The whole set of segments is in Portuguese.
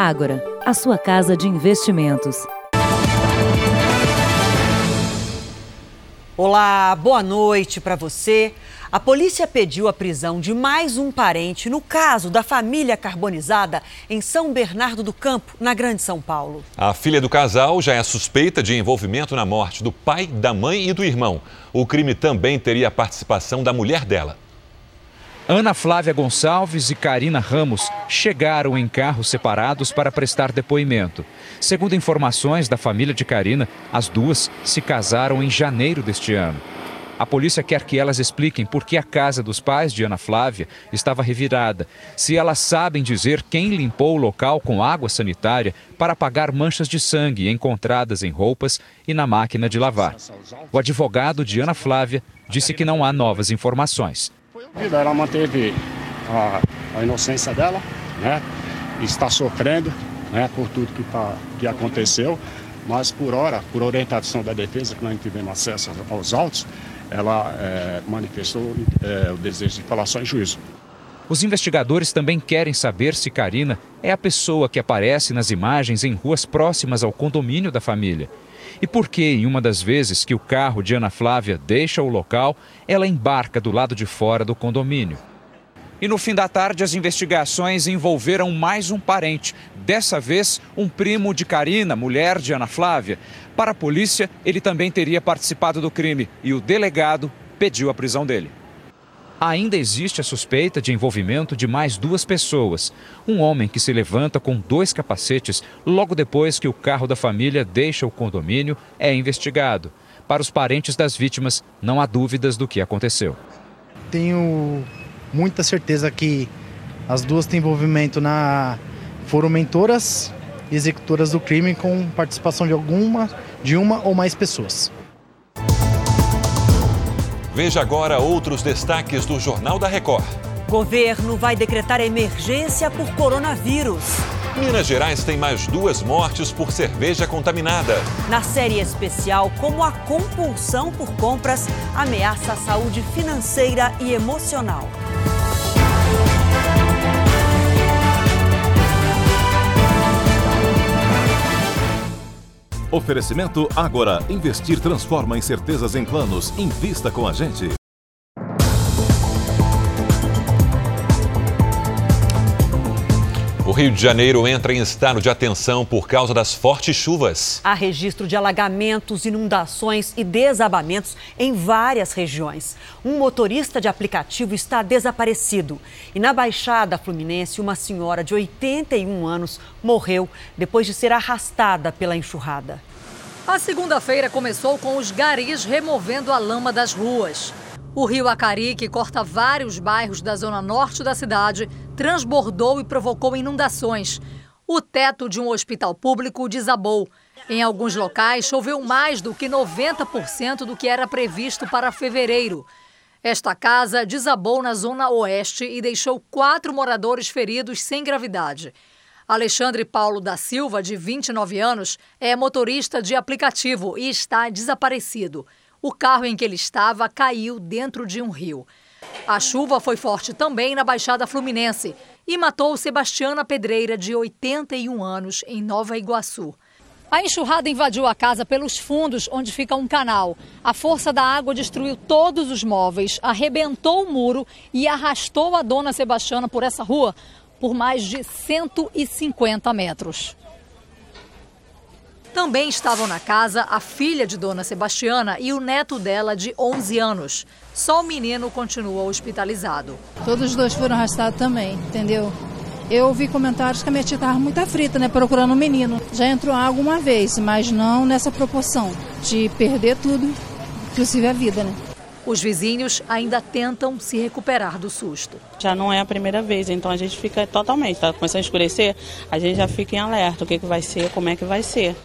Ágora, a sua casa de investimentos. Olá, boa noite para você. A polícia pediu a prisão de mais um parente no caso da família carbonizada em São Bernardo do Campo, na Grande São Paulo. A filha do casal já é suspeita de envolvimento na morte do pai, da mãe e do irmão. O crime também teria a participação da mulher dela. Ana Flávia Gonçalves e Karina Ramos chegaram em carros separados para prestar depoimento. Segundo informações da família de Karina, as duas se casaram em janeiro deste ano. A polícia quer que elas expliquem por que a casa dos pais de Ana Flávia estava revirada, se elas sabem dizer quem limpou o local com água sanitária para apagar manchas de sangue encontradas em roupas e na máquina de lavar. O advogado de Ana Flávia disse que não há novas informações. Ela manteve a, a inocência dela, né? Está sofrendo, né? Por tudo que, tá, que aconteceu, mas por hora, por orientação da defesa, que nós tivemos acesso aos autos, ela é, manifestou é, o desejo de falar só em juízo. Os investigadores também querem saber se Karina é a pessoa que aparece nas imagens em ruas próximas ao condomínio da família. E por que, em uma das vezes que o carro de Ana Flávia deixa o local, ela embarca do lado de fora do condomínio? E no fim da tarde, as investigações envolveram mais um parente, dessa vez um primo de Karina, mulher de Ana Flávia. Para a polícia, ele também teria participado do crime e o delegado pediu a prisão dele. Ainda existe a suspeita de envolvimento de mais duas pessoas. Um homem que se levanta com dois capacetes logo depois que o carro da família deixa o condomínio é investigado. Para os parentes das vítimas, não há dúvidas do que aconteceu. Tenho muita certeza que as duas têm envolvimento na foram mentoras e executoras do crime com participação de alguma de uma ou mais pessoas. Veja agora outros destaques do Jornal da Record. Governo vai decretar emergência por coronavírus. Minas Gerais tem mais duas mortes por cerveja contaminada. Na série especial, como a compulsão por compras ameaça a saúde financeira e emocional. Oferecimento Agora. Investir transforma incertezas em planos. Invista com a gente. Rio de Janeiro entra em estado de atenção por causa das fortes chuvas. Há registro de alagamentos, inundações e desabamentos em várias regiões. Um motorista de aplicativo está desaparecido. E na Baixada Fluminense, uma senhora de 81 anos morreu depois de ser arrastada pela enxurrada. A segunda-feira começou com os garis removendo a lama das ruas. O rio Acari, que corta vários bairros da zona norte da cidade, transbordou e provocou inundações. O teto de um hospital público desabou. Em alguns locais, choveu mais do que 90% do que era previsto para fevereiro. Esta casa desabou na zona oeste e deixou quatro moradores feridos sem gravidade. Alexandre Paulo da Silva, de 29 anos, é motorista de aplicativo e está desaparecido. O carro em que ele estava caiu dentro de um rio. A chuva foi forte também na Baixada Fluminense e matou Sebastiana Pedreira, de 81 anos, em Nova Iguaçu. A enxurrada invadiu a casa pelos fundos, onde fica um canal. A força da água destruiu todos os móveis, arrebentou o muro e arrastou a dona Sebastiana por essa rua por mais de 150 metros. Também estavam na casa a filha de Dona Sebastiana e o neto dela de 11 anos. Só o menino continua hospitalizado. Todos os dois foram arrastados também, entendeu? Eu ouvi comentários que a minha tia estava muito aflita, né, procurando o um menino. Já entrou água uma vez, mas não nessa proporção de perder tudo, inclusive a vida, né? Os vizinhos ainda tentam se recuperar do susto. Já não é a primeira vez, então a gente fica totalmente, está começando a escurecer, a gente já fica em alerta, o que, que vai ser, como é que vai ser.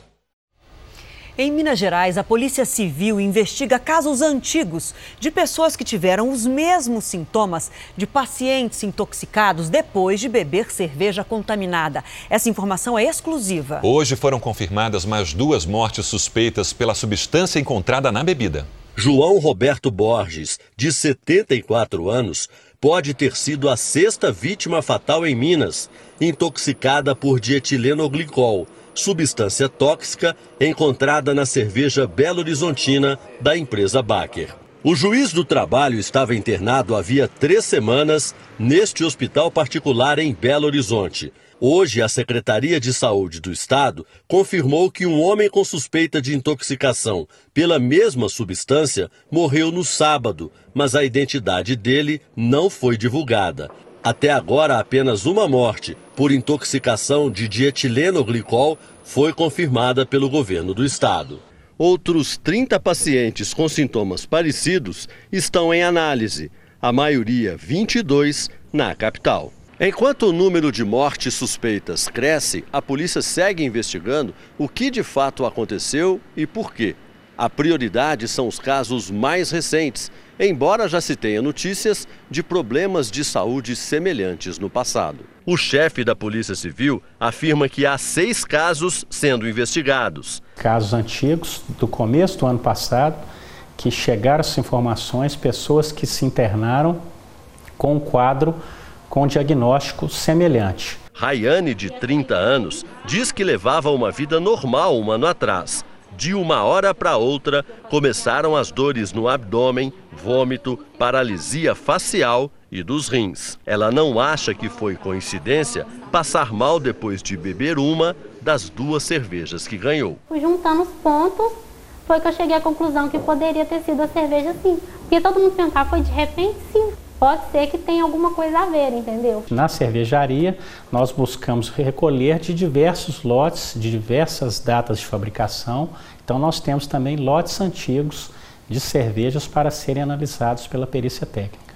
Em Minas Gerais, a Polícia Civil investiga casos antigos de pessoas que tiveram os mesmos sintomas de pacientes intoxicados depois de beber cerveja contaminada. Essa informação é exclusiva. Hoje foram confirmadas mais duas mortes suspeitas pela substância encontrada na bebida. João Roberto Borges, de 74 anos, pode ter sido a sexta vítima fatal em Minas, intoxicada por dietilenoglicol, substância tóxica encontrada na cerveja Belo Horizontina da empresa Baker. O juiz do trabalho estava internado havia três semanas neste hospital particular em Belo Horizonte. Hoje, a Secretaria de Saúde do Estado confirmou que um homem com suspeita de intoxicação pela mesma substância morreu no sábado, mas a identidade dele não foi divulgada. Até agora, apenas uma morte por intoxicação de dietilenoglicol foi confirmada pelo governo do estado. Outros 30 pacientes com sintomas parecidos estão em análise, a maioria 22 na capital. Enquanto o número de mortes suspeitas cresce, a polícia segue investigando o que de fato aconteceu e por quê. A prioridade são os casos mais recentes, embora já se tenha notícias de problemas de saúde semelhantes no passado. O chefe da Polícia Civil afirma que há seis casos sendo investigados. Casos antigos do começo do ano passado, que chegaram essas informações, pessoas que se internaram com um quadro com diagnóstico semelhante. Rayane, de 30 anos, diz que levava uma vida normal um ano atrás. De uma hora para outra, começaram as dores no abdômen, vômito, paralisia facial e dos rins. Ela não acha que foi coincidência passar mal depois de beber uma das duas cervejas que ganhou. Juntando os pontos, foi que eu cheguei à conclusão que poderia ter sido a cerveja sim. Porque todo mundo pensava, foi de repente sim pode ser que tenha alguma coisa a ver, entendeu? Na cervejaria, nós buscamos recolher de diversos lotes, de diversas datas de fabricação. Então, nós temos também lotes antigos de cervejas para serem analisados pela perícia técnica.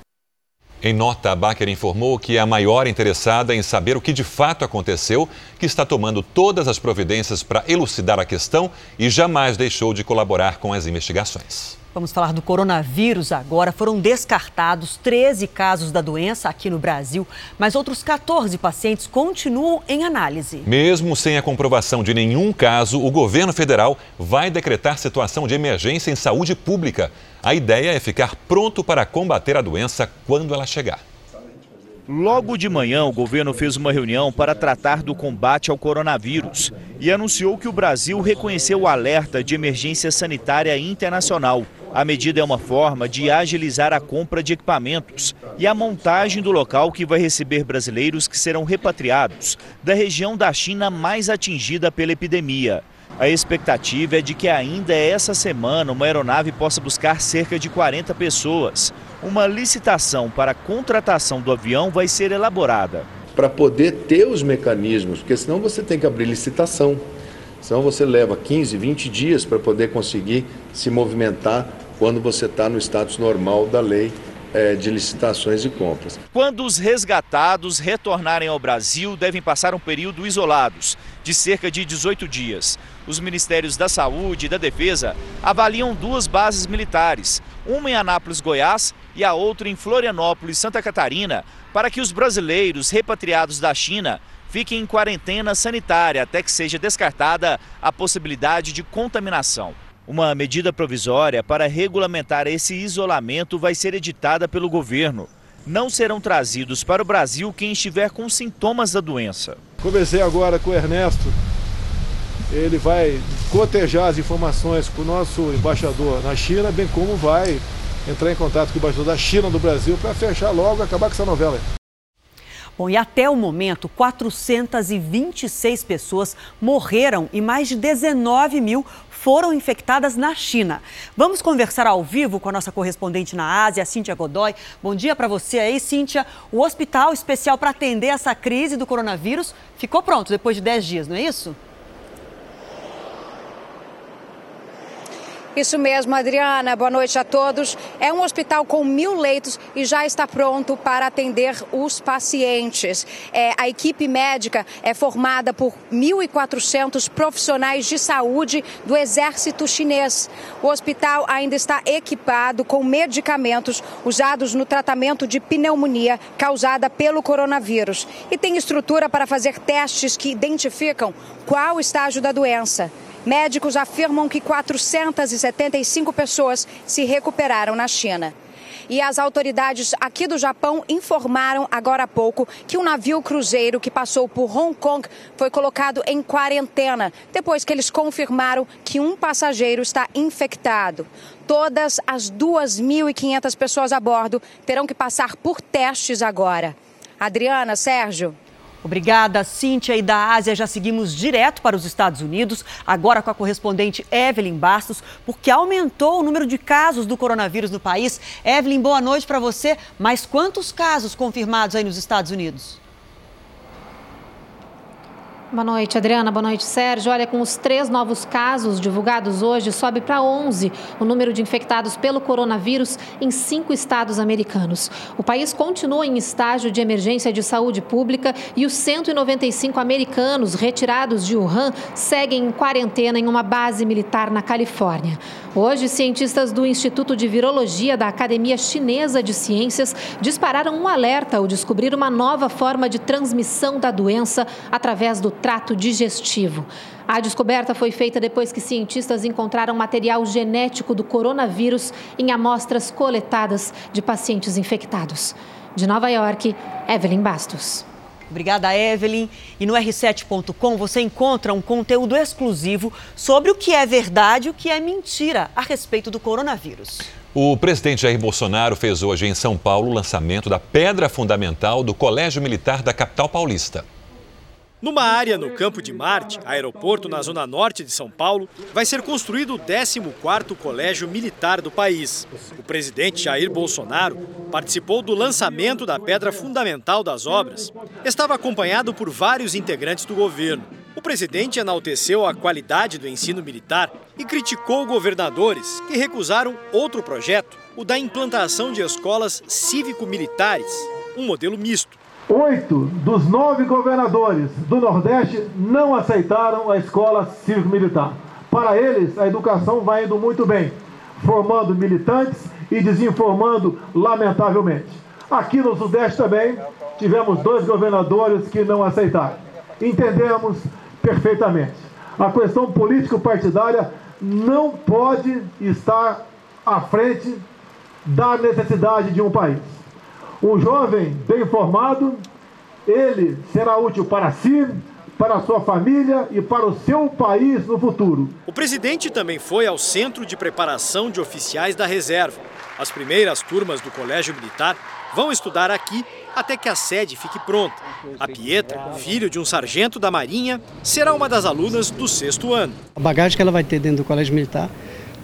Em nota, a Baker informou que é a maior interessada em saber o que de fato aconteceu, que está tomando todas as providências para elucidar a questão e jamais deixou de colaborar com as investigações. Vamos falar do coronavírus agora. Foram descartados 13 casos da doença aqui no Brasil, mas outros 14 pacientes continuam em análise. Mesmo sem a comprovação de nenhum caso, o governo federal vai decretar situação de emergência em saúde pública. A ideia é ficar pronto para combater a doença quando ela chegar. Logo de manhã, o governo fez uma reunião para tratar do combate ao coronavírus e anunciou que o Brasil reconheceu o alerta de emergência sanitária internacional. A medida é uma forma de agilizar a compra de equipamentos e a montagem do local que vai receber brasileiros que serão repatriados da região da China mais atingida pela epidemia. A expectativa é de que ainda essa semana uma aeronave possa buscar cerca de 40 pessoas. Uma licitação para a contratação do avião vai ser elaborada. Para poder ter os mecanismos, porque senão você tem que abrir licitação. Senão você leva 15, 20 dias para poder conseguir se movimentar quando você está no status normal da lei é, de licitações e compras. Quando os resgatados retornarem ao Brasil, devem passar um período isolados, de cerca de 18 dias. Os Ministérios da Saúde e da Defesa avaliam duas bases militares, uma em Anápolis, Goiás, e a outra em Florianópolis, Santa Catarina, para que os brasileiros repatriados da China fiquem em quarentena sanitária até que seja descartada a possibilidade de contaminação. Uma medida provisória para regulamentar esse isolamento vai ser editada pelo governo. Não serão trazidos para o Brasil quem estiver com sintomas da doença. Comecei agora com o Ernesto. Ele vai cotejar as informações com o nosso embaixador na China, bem como vai entrar em contato com o embaixador da China do Brasil para fechar logo e acabar com essa novela. Bom, e até o momento, 426 pessoas morreram e mais de 19 mil foram infectadas na China. Vamos conversar ao vivo com a nossa correspondente na Ásia, Cíntia Godoy. Bom dia para você aí, Cíntia. O hospital especial para atender essa crise do coronavírus ficou pronto depois de 10 dias, não é isso? Isso mesmo, Adriana. Boa noite a todos. É um hospital com mil leitos e já está pronto para atender os pacientes. É, a equipe médica é formada por 1.400 profissionais de saúde do exército chinês. O hospital ainda está equipado com medicamentos usados no tratamento de pneumonia causada pelo coronavírus e tem estrutura para fazer testes que identificam qual o estágio da doença. Médicos afirmam que 475 pessoas se recuperaram na China. E as autoridades aqui do Japão informaram agora há pouco que um navio cruzeiro que passou por Hong Kong foi colocado em quarentena, depois que eles confirmaram que um passageiro está infectado. Todas as 2.500 pessoas a bordo terão que passar por testes agora. Adriana, Sérgio. Obrigada, Cíntia. E da Ásia já seguimos direto para os Estados Unidos, agora com a correspondente Evelyn Bastos, porque aumentou o número de casos do coronavírus no país. Evelyn, boa noite para você. Mas quantos casos confirmados aí nos Estados Unidos? Boa noite, Adriana. Boa noite, Sérgio. Olha, com os três novos casos divulgados hoje, sobe para 11 o número de infectados pelo coronavírus em cinco estados americanos. O país continua em estágio de emergência de saúde pública e os 195 americanos retirados de Wuhan seguem em quarentena em uma base militar na Califórnia. Hoje, cientistas do Instituto de Virologia da Academia Chinesa de Ciências dispararam um alerta ao descobrir uma nova forma de transmissão da doença através do trato digestivo. A descoberta foi feita depois que cientistas encontraram material genético do coronavírus em amostras coletadas de pacientes infectados. De Nova York, Evelyn Bastos. Obrigada, Evelyn. E no r7.com você encontra um conteúdo exclusivo sobre o que é verdade e o que é mentira a respeito do coronavírus. O presidente Jair Bolsonaro fez hoje em São Paulo o lançamento da pedra fundamental do Colégio Militar da capital paulista. Numa área no Campo de Marte, aeroporto na zona norte de São Paulo, vai ser construído o 14º Colégio Militar do país. O presidente Jair Bolsonaro participou do lançamento da pedra fundamental das obras. Estava acompanhado por vários integrantes do governo. O presidente enalteceu a qualidade do ensino militar e criticou governadores que recusaram outro projeto, o da implantação de escolas cívico-militares, um modelo misto. Oito dos nove governadores do Nordeste não aceitaram a escola cívico-militar. Para eles, a educação vai indo muito bem, formando militantes e desinformando, lamentavelmente. Aqui no Sudeste também tivemos dois governadores que não aceitaram. Entendemos perfeitamente. A questão político-partidária não pode estar à frente da necessidade de um país. Um jovem bem formado, ele será útil para si, para a sua família e para o seu país no futuro. O presidente também foi ao Centro de Preparação de Oficiais da Reserva. As primeiras turmas do Colégio Militar vão estudar aqui até que a sede fique pronta. A Pietra, filho de um sargento da Marinha, será uma das alunas do sexto ano. A bagagem que ela vai ter dentro do Colégio Militar,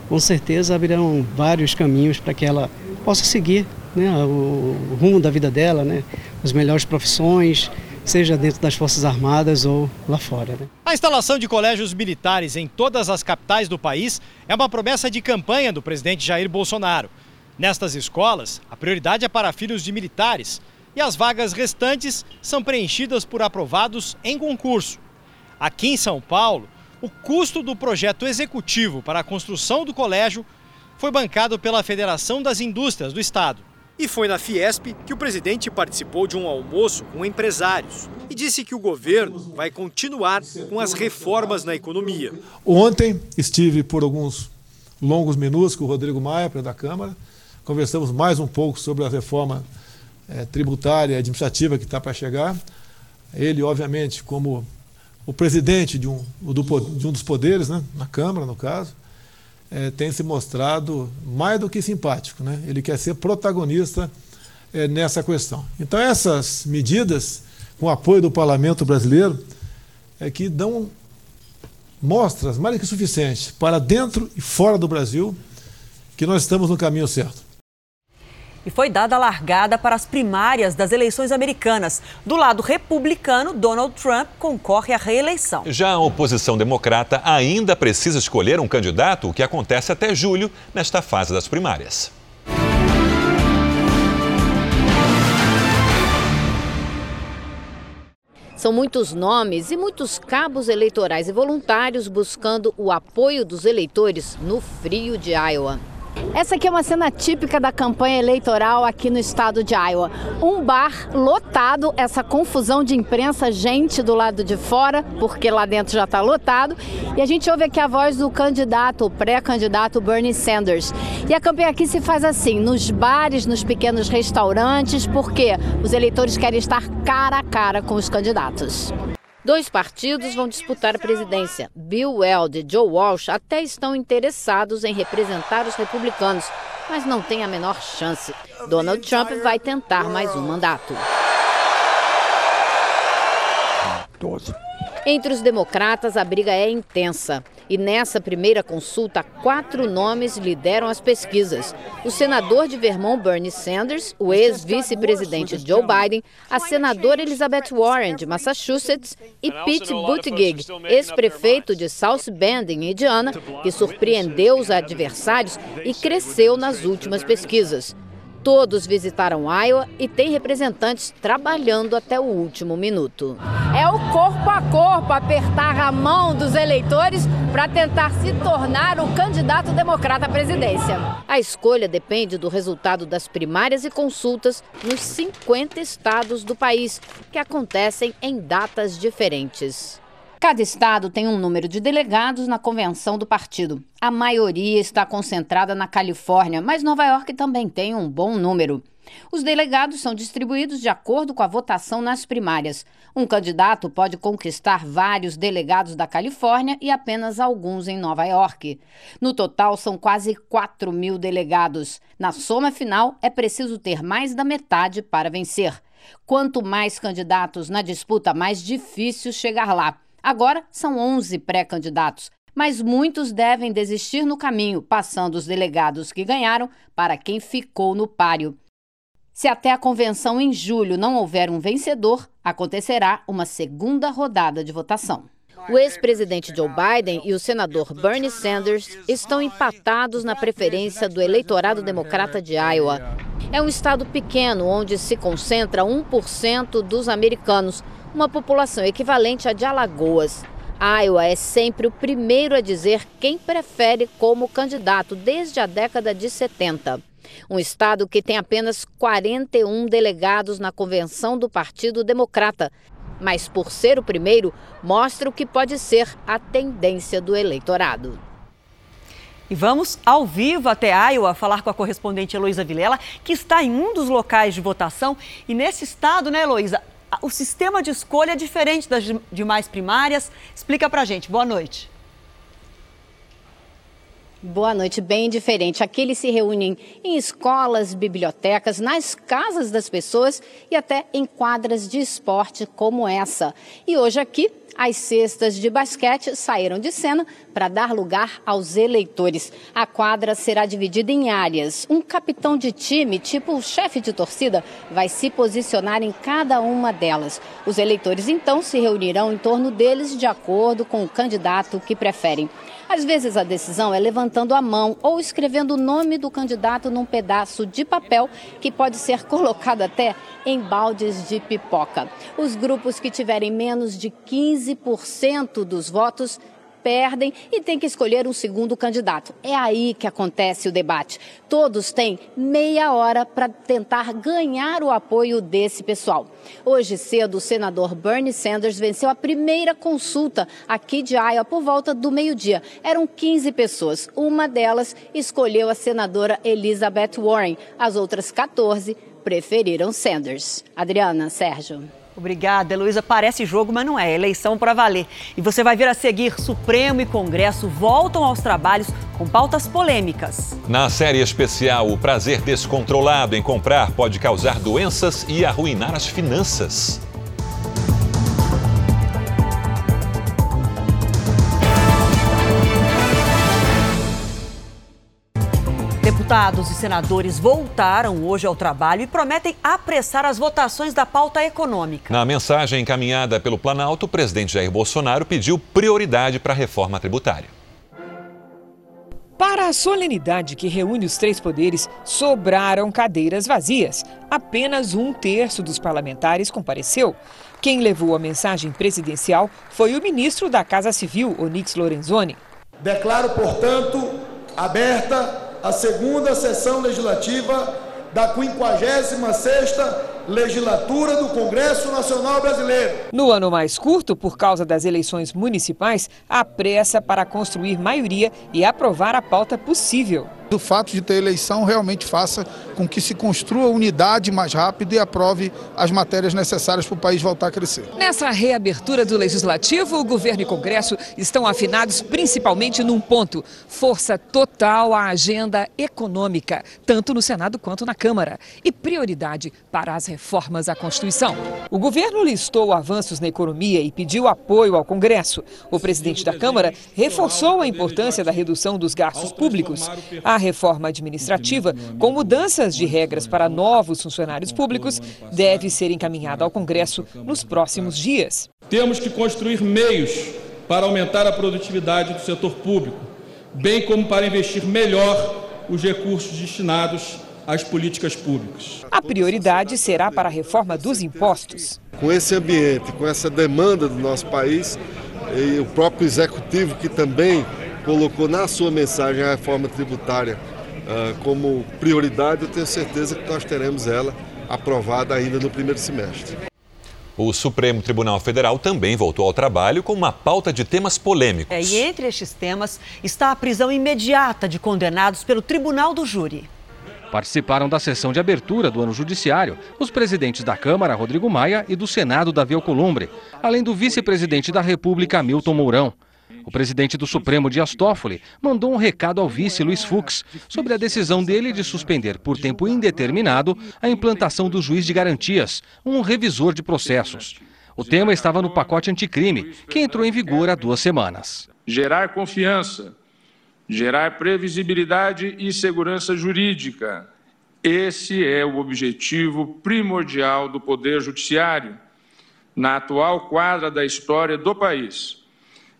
com certeza abrirão vários caminhos para que ela possa seguir né, o, rumo da vida dela, né, as melhores profissões, seja dentro das Forças Armadas ou lá fora. Né? A instalação de colégios militares em todas as capitais do país é uma promessa de campanha do presidente Jair Bolsonaro. Nestas escolas, a prioridade é para filhos de militares e as vagas restantes são preenchidas por aprovados em concurso. Aqui em São Paulo, o custo do projeto executivo para a construção do colégio foi bancado pela Federação das Indústrias do Estado. E foi na Fiesp que o presidente participou de um almoço com empresários e disse que o governo vai continuar com as reformas na economia. Ontem estive por alguns longos minutos com o Rodrigo Maia, presidente da Câmara. Conversamos mais um pouco sobre a reforma é, tributária e administrativa que está para chegar. Ele, obviamente, como o presidente de um, do, de um dos poderes, né, na Câmara, no caso, é, tem se mostrado mais do que simpático. Né? Ele quer ser protagonista é, nessa questão. Então, essas medidas, com o apoio do parlamento brasileiro, é que dão mostras mais do que suficientes para dentro e fora do Brasil que nós estamos no caminho certo. E foi dada a largada para as primárias das eleições americanas. Do lado republicano, Donald Trump concorre à reeleição. Já a oposição democrata ainda precisa escolher um candidato, o que acontece até julho, nesta fase das primárias. São muitos nomes e muitos cabos eleitorais e voluntários buscando o apoio dos eleitores no frio de Iowa. Essa aqui é uma cena típica da campanha eleitoral aqui no estado de Iowa. Um bar lotado, essa confusão de imprensa, gente do lado de fora, porque lá dentro já está lotado. E a gente ouve aqui a voz do candidato, o pré-candidato Bernie Sanders. E a campanha aqui se faz assim, nos bares, nos pequenos restaurantes, porque os eleitores querem estar cara a cara com os candidatos. Dois partidos vão disputar a presidência. Bill Weld e Joe Walsh até estão interessados em representar os republicanos, mas não têm a menor chance. Donald Trump vai tentar mais um mandato. Entre os democratas, a briga é intensa. E nessa primeira consulta, quatro nomes lideram as pesquisas: o senador de Vermont, Bernie Sanders, o ex-vice-presidente Joe Biden, a senadora Elizabeth Warren, de Massachusetts, e Pete Buttigieg, ex-prefeito de South Bend, em Indiana, que surpreendeu os adversários e cresceu nas últimas pesquisas. Todos visitaram Iowa e tem representantes trabalhando até o último minuto. É o corpo a corpo apertar a mão dos eleitores para tentar se tornar o candidato democrata à presidência. A escolha depende do resultado das primárias e consultas nos 50 estados do país, que acontecem em datas diferentes. Cada estado tem um número de delegados na convenção do partido. A maioria está concentrada na Califórnia, mas Nova York também tem um bom número. Os delegados são distribuídos de acordo com a votação nas primárias. Um candidato pode conquistar vários delegados da Califórnia e apenas alguns em Nova York. No total, são quase 4 mil delegados. Na soma final, é preciso ter mais da metade para vencer. Quanto mais candidatos na disputa, mais difícil chegar lá. Agora são 11 pré-candidatos, mas muitos devem desistir no caminho, passando os delegados que ganharam para quem ficou no páreo. Se até a convenção em julho não houver um vencedor, acontecerá uma segunda rodada de votação. O ex-presidente Joe Biden e o senador Bernie Sanders estão empatados na preferência do eleitorado democrata de Iowa. É um estado pequeno onde se concentra 1% dos americanos, uma população equivalente à de Alagoas. Iowa é sempre o primeiro a dizer quem prefere como candidato desde a década de 70. Um estado que tem apenas 41 delegados na convenção do Partido Democrata, mas por ser o primeiro, mostra o que pode ser a tendência do eleitorado. E vamos ao vivo até Iowa falar com a correspondente Heloísa Vilela, que está em um dos locais de votação. E nesse estado, né, Heloísa, o sistema de escolha é diferente das demais primárias. Explica pra gente. Boa noite. Boa noite, bem diferente. Aqui eles se reúnem em escolas, bibliotecas, nas casas das pessoas e até em quadras de esporte como essa. E hoje aqui as cestas de basquete saíram de cena para dar lugar aos eleitores. A quadra será dividida em áreas. Um capitão de time, tipo chefe de torcida, vai se posicionar em cada uma delas. Os eleitores então se reunirão em torno deles de acordo com o candidato que preferem. Às vezes a decisão é levantando a mão ou escrevendo o nome do candidato num pedaço de papel que pode ser colocado até em baldes de pipoca. Os grupos que tiverem menos de 15% dos votos perdem e tem que escolher um segundo candidato. É aí que acontece o debate. Todos têm meia hora para tentar ganhar o apoio desse pessoal. Hoje cedo, o senador Bernie Sanders venceu a primeira consulta aqui de Iowa por volta do meio-dia. Eram 15 pessoas. Uma delas escolheu a senadora Elizabeth Warren. As outras 14 preferiram Sanders. Adriana, Sérgio. Obrigada, Heloísa. Parece jogo, mas não é. Eleição para valer. E você vai ver a seguir: Supremo e Congresso voltam aos trabalhos com pautas polêmicas. Na série especial, o prazer descontrolado em comprar pode causar doenças e arruinar as finanças. Deputados e senadores voltaram hoje ao trabalho e prometem apressar as votações da pauta econômica. Na mensagem encaminhada pelo Planalto, o presidente Jair Bolsonaro pediu prioridade para a reforma tributária. Para a solenidade que reúne os três poderes, sobraram cadeiras vazias. Apenas um terço dos parlamentares compareceu. Quem levou a mensagem presidencial foi o ministro da Casa Civil, Onix Lorenzoni. Declaro, portanto, aberta a segunda sessão legislativa da 56ª legislatura do Congresso Nacional Brasileiro. No ano mais curto, por causa das eleições municipais, há pressa para construir maioria e aprovar a pauta possível do fato de ter eleição realmente faça com que se construa unidade mais rápido e aprove as matérias necessárias para o país voltar a crescer. Nessa reabertura do Legislativo, o governo e Congresso estão afinados principalmente num ponto: força total à agenda econômica, tanto no Senado quanto na Câmara, e prioridade para as reformas à Constituição. O governo listou avanços na economia e pediu apoio ao Congresso. O presidente da Câmara reforçou a importância da redução dos gastos públicos. A reforma administrativa, com mudanças de regras para novos funcionários públicos, deve ser encaminhada ao Congresso nos próximos dias. Temos que construir meios para aumentar a produtividade do setor público, bem como para investir melhor os recursos destinados às políticas públicas. A prioridade será para a reforma dos impostos. Com esse ambiente, com essa demanda do nosso país, e o próprio executivo que também colocou na sua mensagem a reforma tributária uh, como prioridade, eu tenho certeza que nós teremos ela aprovada ainda no primeiro semestre. O Supremo Tribunal Federal também voltou ao trabalho com uma pauta de temas polêmicos. É, e entre estes temas está a prisão imediata de condenados pelo Tribunal do Júri. Participaram da sessão de abertura do ano judiciário os presidentes da Câmara, Rodrigo Maia, e do Senado, Davi Alcolumbre, além do vice-presidente da República, Milton Mourão. O presidente do Supremo, Dias Toffoli, mandou um recado ao vice Luiz Fux sobre a decisão dele de suspender por tempo indeterminado a implantação do juiz de garantias, um revisor de processos. O tema estava no pacote anticrime, que entrou em vigor há duas semanas. Gerar confiança, gerar previsibilidade e segurança jurídica. Esse é o objetivo primordial do Poder Judiciário na atual quadra da história do país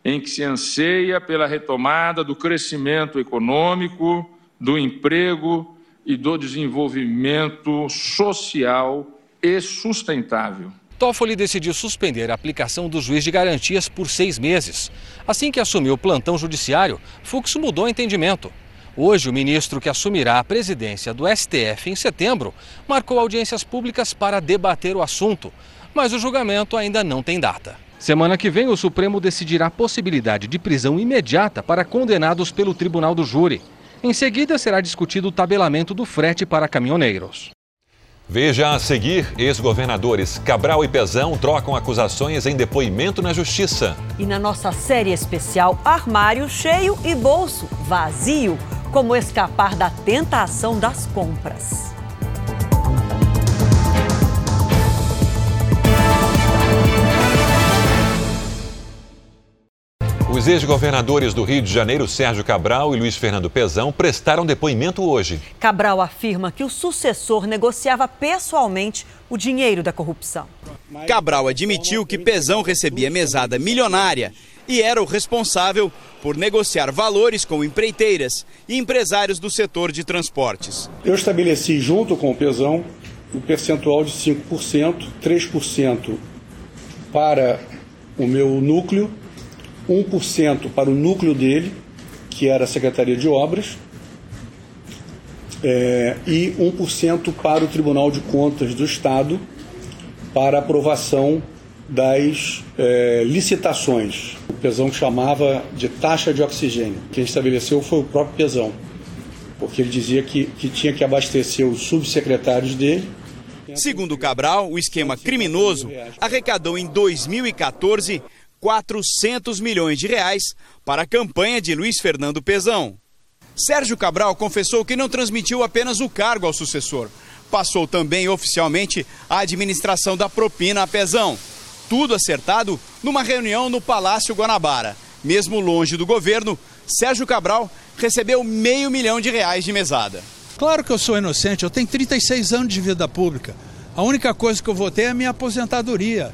em que se anseia pela retomada do crescimento econômico, do emprego e do desenvolvimento social e sustentável. Toffoli decidiu suspender a aplicação do juiz de garantias por seis meses. Assim que assumiu o plantão judiciário, Fux mudou o entendimento. Hoje, o ministro que assumirá a presidência do STF em setembro marcou audiências públicas para debater o assunto, mas o julgamento ainda não tem data. Semana que vem, o Supremo decidirá a possibilidade de prisão imediata para condenados pelo Tribunal do Júri. Em seguida, será discutido o tabelamento do frete para caminhoneiros. Veja a seguir: ex-governadores Cabral e Pezão trocam acusações em depoimento na Justiça. E na nossa série especial, armário cheio e bolso vazio. Como escapar da tentação das compras. Os ex-governadores do Rio de Janeiro, Sérgio Cabral e Luiz Fernando Pezão, prestaram depoimento hoje. Cabral afirma que o sucessor negociava pessoalmente o dinheiro da corrupção. Cabral admitiu que Pezão recebia mesada milionária e era o responsável por negociar valores com empreiteiras e empresários do setor de transportes. Eu estabeleci junto com o Pezão o um percentual de 5%, 3% para o meu núcleo 1% para o núcleo dele, que era a Secretaria de Obras, é, e 1% para o Tribunal de Contas do Estado, para aprovação das é, licitações. O Pesão chamava de taxa de oxigênio. Quem estabeleceu foi o próprio Pesão, porque ele dizia que, que tinha que abastecer os subsecretários dele. Segundo Cabral, o esquema criminoso arrecadou em 2014 400 milhões de reais para a campanha de Luiz Fernando Pezão. Sérgio Cabral confessou que não transmitiu apenas o cargo ao sucessor, passou também oficialmente a administração da propina a Pezão. Tudo acertado numa reunião no Palácio Guanabara. Mesmo longe do governo, Sérgio Cabral recebeu meio milhão de reais de mesada. Claro que eu sou inocente, eu tenho 36 anos de vida pública. A única coisa que eu vou ter é a minha aposentadoria.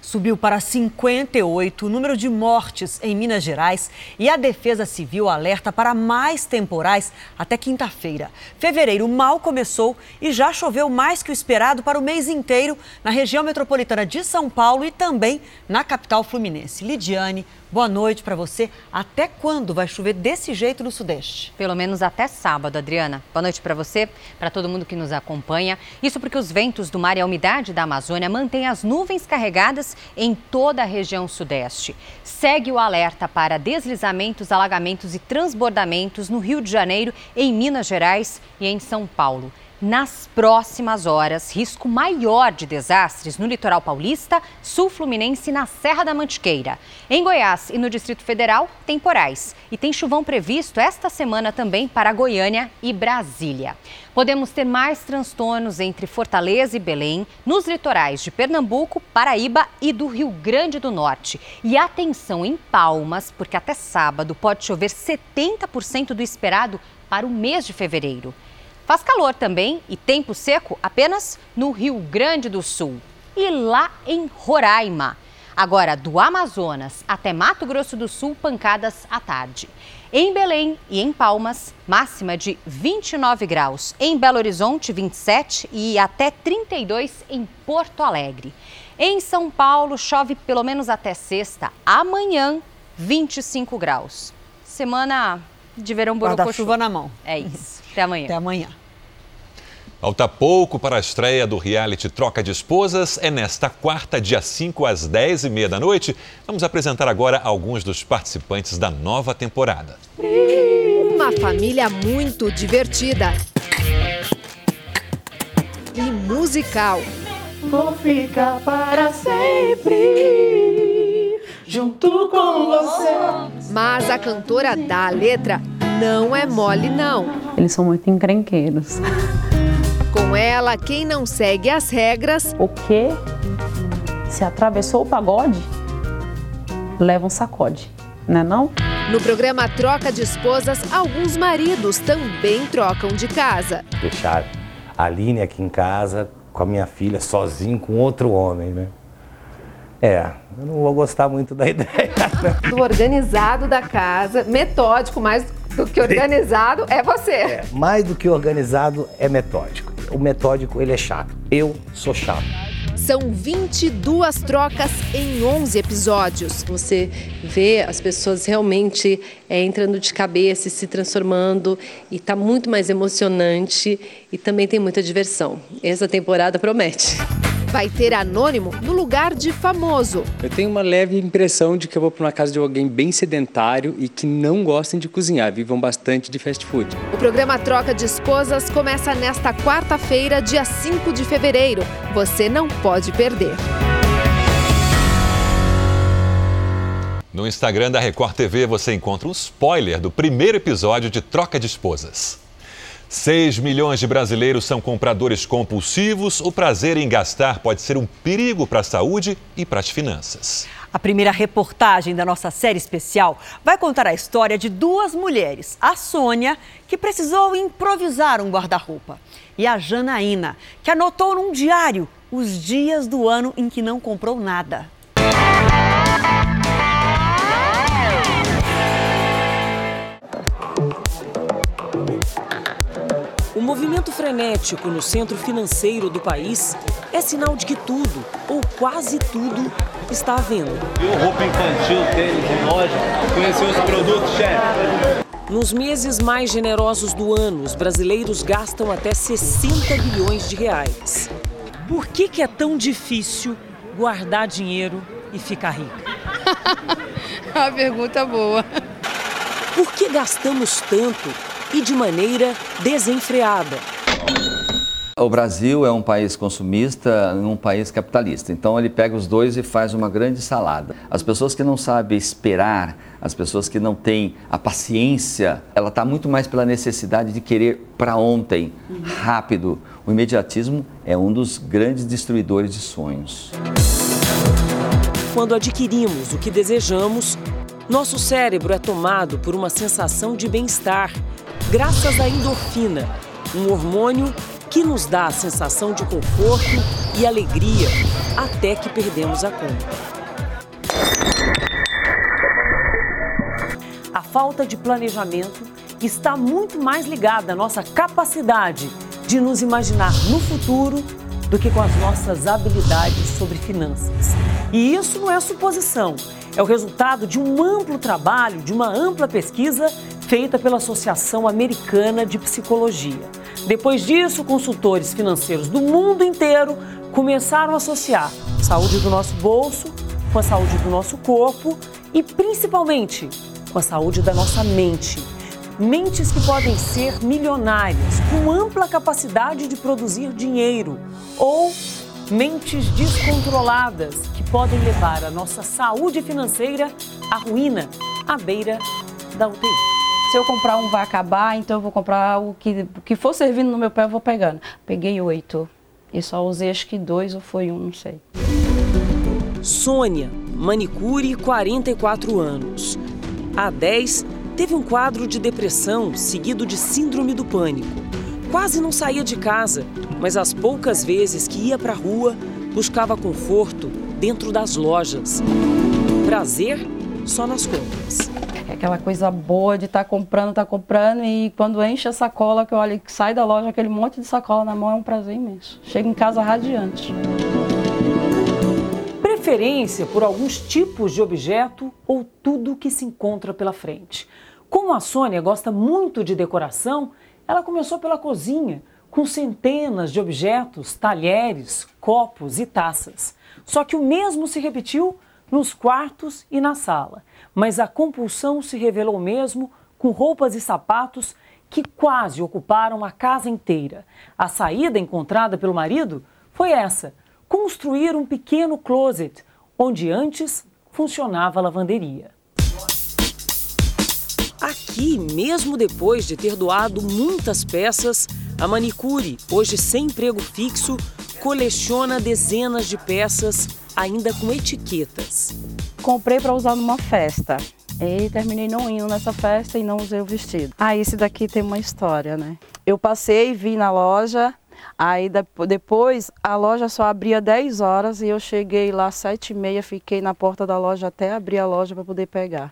Subiu para 58 o número de mortes em Minas Gerais e a Defesa Civil alerta para mais temporais até quinta-feira. Fevereiro mal começou e já choveu mais que o esperado para o mês inteiro na região metropolitana de São Paulo e também na capital fluminense. Lidiane, Boa noite para você. Até quando vai chover desse jeito no Sudeste? Pelo menos até sábado, Adriana. Boa noite para você, para todo mundo que nos acompanha. Isso porque os ventos do mar e a umidade da Amazônia mantêm as nuvens carregadas em toda a região Sudeste. Segue o alerta para deslizamentos, alagamentos e transbordamentos no Rio de Janeiro, em Minas Gerais e em São Paulo. Nas próximas horas, risco maior de desastres no litoral paulista, sul fluminense e na Serra da Mantiqueira. Em Goiás e no Distrito Federal, temporais. E tem chuvão previsto esta semana também para Goiânia e Brasília. Podemos ter mais transtornos entre Fortaleza e Belém, nos litorais de Pernambuco, Paraíba e do Rio Grande do Norte. E atenção em Palmas, porque até sábado pode chover 70% do esperado para o mês de fevereiro. Faz calor também e tempo seco apenas no Rio Grande do Sul e lá em Roraima. Agora, do Amazonas até Mato Grosso do Sul, pancadas à tarde. Em Belém e em Palmas, máxima de 29 graus. Em Belo Horizonte, 27 e até 32 em Porto Alegre. Em São Paulo, chove pelo menos até sexta. Amanhã, 25 graus. Semana de verão borocochô. chuva na mão. É isso. Até amanhã. Até amanhã. Falta pouco para a estreia do reality Troca de Esposas. É nesta quarta, dia 5, às 10h30 da noite. Vamos apresentar agora alguns dos participantes da nova temporada. Uma família muito divertida e musical. Vou ficar para sempre junto com você. Mas a cantora da letra não é mole, não. Eles são muito encrenqueiros. Com ela, quem não segue as regras. O que se atravessou o pagode, leva um sacode, né não? No programa Troca de Esposas, alguns maridos também trocam de casa. Deixar a Aline aqui em casa com a minha filha sozinho com outro homem, né? É, eu não vou gostar muito da ideia. Do organizado da casa, metódico, mais do que organizado é você. É, mais do que organizado é metódico. O metódico, ele é chato. Eu sou chato. São 22 trocas em 11 episódios. Você vê as pessoas realmente é, entrando de cabeça e se transformando, e está muito mais emocionante e também tem muita diversão. Essa temporada promete vai ter anônimo no lugar de famoso. Eu tenho uma leve impressão de que eu vou para uma casa de alguém bem sedentário e que não gostem de cozinhar, vivam bastante de fast food. O programa Troca de Esposas começa nesta quarta-feira, dia 5 de fevereiro. Você não pode perder. No Instagram da Record TV você encontra um spoiler do primeiro episódio de Troca de Esposas. 6 milhões de brasileiros são compradores compulsivos. O prazer em gastar pode ser um perigo para a saúde e para as finanças. A primeira reportagem da nossa série especial vai contar a história de duas mulheres. A Sônia, que precisou improvisar um guarda-roupa, e a Janaína, que anotou num diário os dias do ano em que não comprou nada. Movimento frenético no centro financeiro do país é sinal de que tudo, ou quase tudo, está à venda. Viu roupa infantil, tênis loja? Conheceu os produtos, chefe? Nos meses mais generosos do ano, os brasileiros gastam até 60 bilhões de reais. Por que, que é tão difícil guardar dinheiro e ficar rico? A pergunta boa. Por que gastamos tanto e de maneira desenfreada. O Brasil é um país consumista, um país capitalista. Então ele pega os dois e faz uma grande salada. As pessoas que não sabem esperar, as pessoas que não têm a paciência, ela está muito mais pela necessidade de querer para ontem, rápido. O imediatismo é um dos grandes destruidores de sonhos. Quando adquirimos o que desejamos, nosso cérebro é tomado por uma sensação de bem-estar graças à endorfina, um hormônio que nos dá a sensação de conforto e alegria, até que perdemos a conta. A falta de planejamento está muito mais ligada à nossa capacidade de nos imaginar no futuro do que com as nossas habilidades sobre finanças. E isso não é suposição, é o resultado de um amplo trabalho, de uma ampla pesquisa feita pela Associação Americana de Psicologia. Depois disso, consultores financeiros do mundo inteiro começaram a associar saúde do nosso bolso com a saúde do nosso corpo e principalmente com a saúde da nossa mente. Mentes que podem ser milionárias, com ampla capacidade de produzir dinheiro, ou mentes descontroladas que podem levar a nossa saúde financeira à ruína, à beira da UTI. Se eu comprar um vai acabar, então eu vou comprar o que, que for servindo no meu pé, eu vou pegando. Peguei oito. E só usei acho que dois ou foi um, não sei. Sônia, manicure, 44 anos. Há 10, teve um quadro de depressão seguido de síndrome do pânico. Quase não saía de casa, mas as poucas vezes que ia para a rua, buscava conforto dentro das lojas. Prazer só nas compras. Aquela coisa boa de estar tá comprando, tá comprando e quando enche a sacola, que eu olho que sai da loja, aquele monte de sacola na mão é um prazer imenso. Chega em casa radiante preferência por alguns tipos de objeto ou tudo que se encontra pela frente. Como a Sônia gosta muito de decoração, ela começou pela cozinha, com centenas de objetos, talheres, copos e taças. Só que o mesmo se repetiu nos quartos e na sala. Mas a compulsão se revelou mesmo com roupas e sapatos que quase ocuparam a casa inteira. A saída encontrada pelo marido foi essa: construir um pequeno closet onde antes funcionava a lavanderia. Aqui, mesmo depois de ter doado muitas peças, a manicure, hoje sem emprego fixo, coleciona dezenas de peças, ainda com etiquetas. Comprei para usar numa festa. E terminei não indo nessa festa e não usei o vestido. Ah, esse daqui tem uma história, né? Eu passei, vi na loja, Aí depois a loja só abria 10 horas e eu cheguei lá às 7 e meia, fiquei na porta da loja até abrir a loja para poder pegar.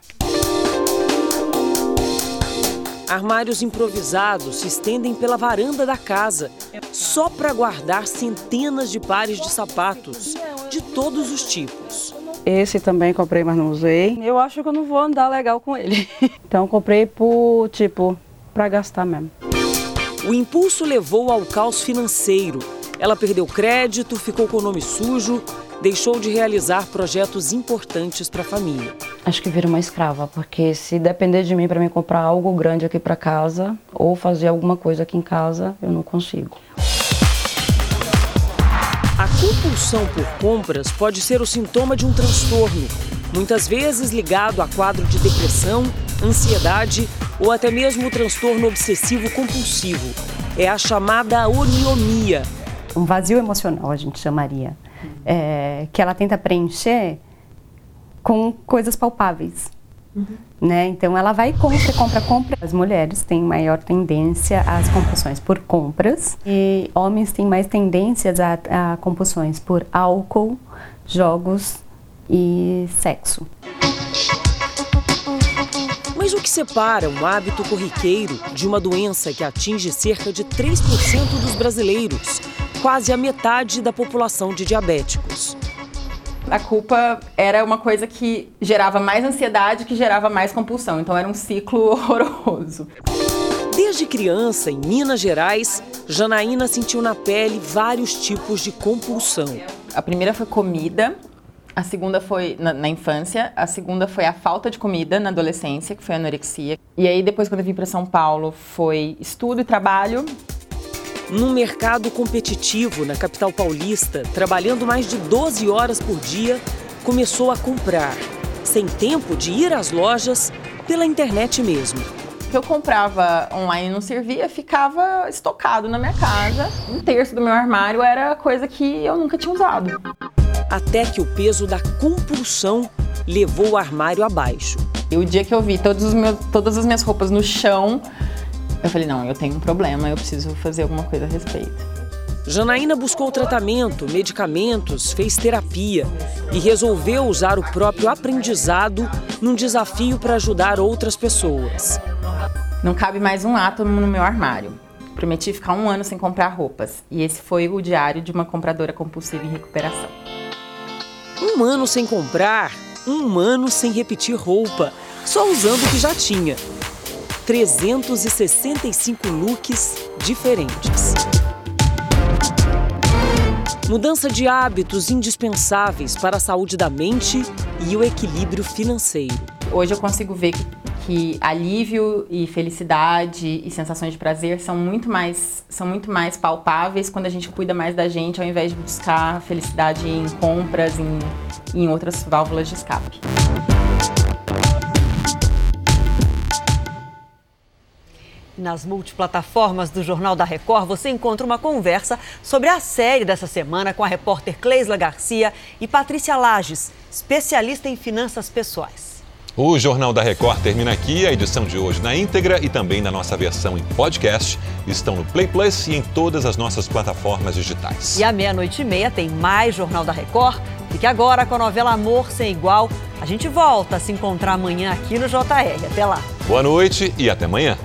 Armários improvisados se estendem pela varanda da casa, só para guardar centenas de pares de sapatos, de todos os tipos. Esse também comprei, mas não usei. Eu acho que eu não vou andar legal com ele. Então comprei por, tipo, para gastar mesmo. O impulso levou ao caos financeiro. Ela perdeu crédito, ficou com o nome sujo, deixou de realizar projetos importantes para a família. Acho que vira uma escrava, porque se depender de mim para me comprar algo grande aqui para casa ou fazer alguma coisa aqui em casa, eu não consigo. A compulsão por compras pode ser o sintoma de um transtorno, muitas vezes ligado a quadro de depressão, ansiedade ou até mesmo o transtorno obsessivo compulsivo. É a chamada oniomia. Um vazio emocional, a gente chamaria, é, que ela tenta preencher com coisas palpáveis. Uhum. Né? Então ela vai compra, compra, compra. As mulheres têm maior tendência às compulsões por compras e homens têm mais tendências a, a compulsões por álcool, jogos e sexo. Mas o que separa um hábito corriqueiro de uma doença que atinge cerca de 3% dos brasileiros, quase a metade da população de diabéticos? A culpa era uma coisa que gerava mais ansiedade, que gerava mais compulsão. Então era um ciclo horroroso. Desde criança, em Minas Gerais, Janaína sentiu na pele vários tipos de compulsão. A primeira foi comida, a segunda foi na, na, infância, a segunda foi a falta de comida na adolescência, que foi a anorexia. E aí depois quando eu vim para São Paulo foi estudo e trabalho. Num mercado competitivo na capital paulista, trabalhando mais de 12 horas por dia, começou a comprar, sem tempo de ir às lojas, pela internet mesmo. O que eu comprava online não servia, ficava estocado na minha casa. Um terço do meu armário era coisa que eu nunca tinha usado até que o peso da compulsão levou o armário abaixo. E o dia que eu vi todos meus, todas as minhas roupas no chão, eu falei: não, eu tenho um problema, eu preciso fazer alguma coisa a respeito. Janaína buscou tratamento, medicamentos, fez terapia e resolveu usar o próprio aprendizado num desafio para ajudar outras pessoas. Não cabe mais um átomo no meu armário. Prometi ficar um ano sem comprar roupas e esse foi o diário de uma compradora compulsiva em recuperação. Um ano sem comprar, um ano sem repetir roupa, só usando o que já tinha. 365 looks diferentes. Mudança de hábitos indispensáveis para a saúde da mente e o equilíbrio financeiro. Hoje eu consigo ver que, alívio e felicidade e sensações de prazer são muito mais são muito mais palpáveis quando a gente cuida mais da gente ao invés de buscar felicidade em compras, em, em outras válvulas de escape. Nas multiplataformas do Jornal da Record, você encontra uma conversa sobre a série dessa semana com a repórter Cleisla Garcia e Patrícia Lages, especialista em finanças pessoais. O Jornal da Record termina aqui. A edição de hoje na íntegra e também na nossa versão em podcast estão no Play Plus e em todas as nossas plataformas digitais. E à meia-noite e meia tem mais Jornal da Record. Fique agora com a novela Amor Sem Igual. A gente volta a se encontrar amanhã aqui no JR. Até lá. Boa noite e até amanhã.